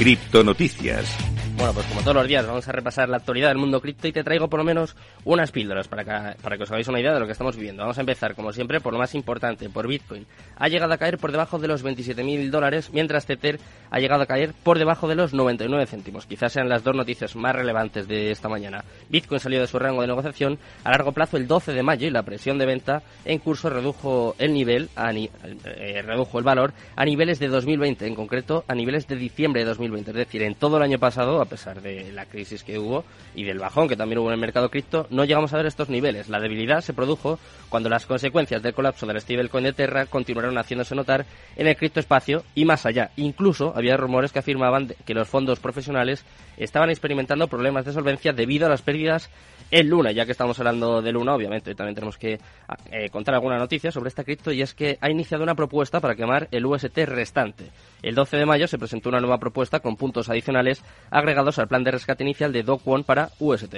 Criptonoticias. Bueno, pues como todos los días vamos a repasar la actualidad del mundo cripto y te traigo por lo menos unas píldoras para que, para que os hagáis una idea de lo que estamos viviendo. Vamos a empezar, como siempre, por lo más importante, por Bitcoin. Ha llegado a caer por debajo de los 27.000 dólares, mientras Tether ha llegado a caer por debajo de los 99 céntimos. Quizás sean las dos noticias más relevantes de esta mañana. Bitcoin salió de su rango de negociación a largo plazo el 12 de mayo y la presión de venta en curso redujo el nivel, eh, redujo el valor a niveles de 2020, en concreto a niveles de diciembre de 2020. Es decir, en todo el año pasado, a pesar de la crisis que hubo y del bajón que también hubo en el mercado cripto, no llegamos a ver estos niveles. La debilidad se produjo cuando las consecuencias del colapso del stablecoin de Terra continuaron haciéndose notar en el criptoespacio y más allá. Incluso había rumores que afirmaban que los fondos profesionales estaban experimentando problemas de solvencia debido a las pérdidas en Luna. Ya que estamos hablando de Luna, obviamente también tenemos que eh, contar alguna noticia sobre esta cripto y es que ha iniciado una propuesta para quemar el UST restante. El 12 de mayo se presentó una nueva propuesta con puntos adicionales agregados al plan de rescate inicial de para UST.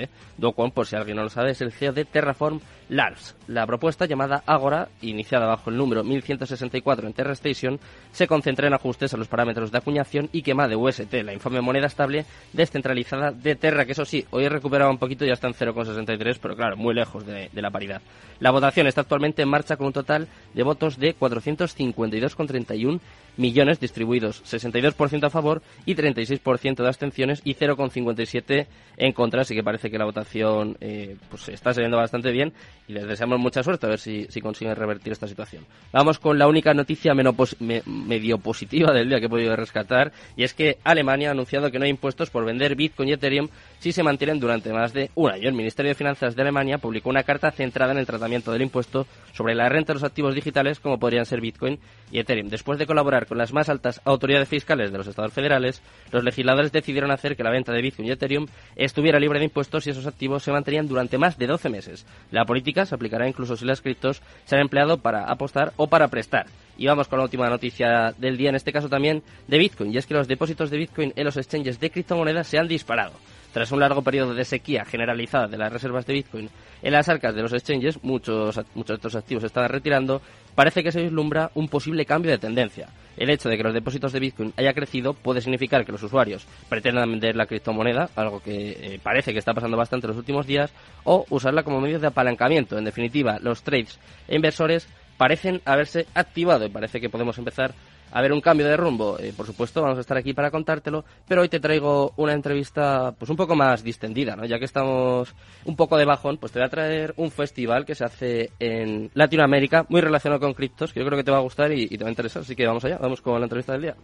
Por si alguien no lo sabe, es el CEO de Terraform Labs. La propuesta, llamada Agora, iniciada bajo el número 1164 en Terra Station, se concentra en ajustes a los parámetros de acuñación y quema de UST, la infame moneda estable descentralizada de Terra, que eso sí, hoy he recuperado un poquito ya está en 0,63, pero claro, muy lejos de la paridad. La votación está actualmente en marcha con un total de votos de 452,31 millones distribuidos, 62% a favor y 36% de abstenciones y 0,57 en contra, así que parece que la votación eh, pues está saliendo bastante bien y les deseamos mucha suerte a ver si, si consiguen revertir esta situación. Vamos con la única noticia medio positiva del día que he podido rescatar y es que Alemania ha anunciado que no hay impuestos por vender Bitcoin y Ethereum si se mantienen durante más de un año. El Ministerio de Finanzas de Alemania publicó una carta centrada en el tratamiento del impuesto sobre la renta de los activos digitales como podrían ser Bitcoin y Ethereum. Después de colaborar con las más altas autoridades fiscales de los estados federales, los legisladores decidieron hacer que la venta de Bitcoin y Ethereum estuviera libre de impuestos y esos activos se mantenían durante más de 12 meses. La política se aplicará incluso si los criptos se han empleado para apostar o para prestar. Y vamos con la última noticia del día, en este caso también de Bitcoin, y es que los depósitos de Bitcoin en los exchanges de criptomonedas se han disparado. Tras un largo periodo de sequía generalizada de las reservas de Bitcoin en las arcas de los exchanges, muchos, muchos de activos se estaban retirando, parece que se vislumbra un posible cambio de tendencia. El hecho de que los depósitos de Bitcoin haya crecido puede significar que los usuarios pretendan vender la criptomoneda, algo que eh, parece que está pasando bastante en los últimos días, o usarla como medio de apalancamiento. En definitiva, los trades e inversores parecen haberse activado y parece que podemos empezar a ver un cambio de rumbo. Eh, por supuesto, vamos a estar aquí para contártelo, pero hoy te traigo una entrevista pues un poco más distendida, ¿no? Ya que estamos un poco de bajón, pues te voy a traer un festival que se hace en Latinoamérica, muy relacionado con criptos, que yo creo que te va a gustar y, te va a interesar, así que vamos allá, vamos con la entrevista del día.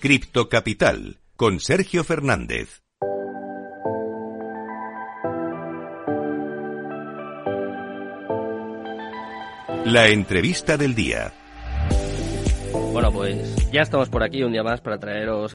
Cripto Capital con Sergio Fernández. La entrevista del día. Bueno, pues ya estamos por aquí un día más para traeros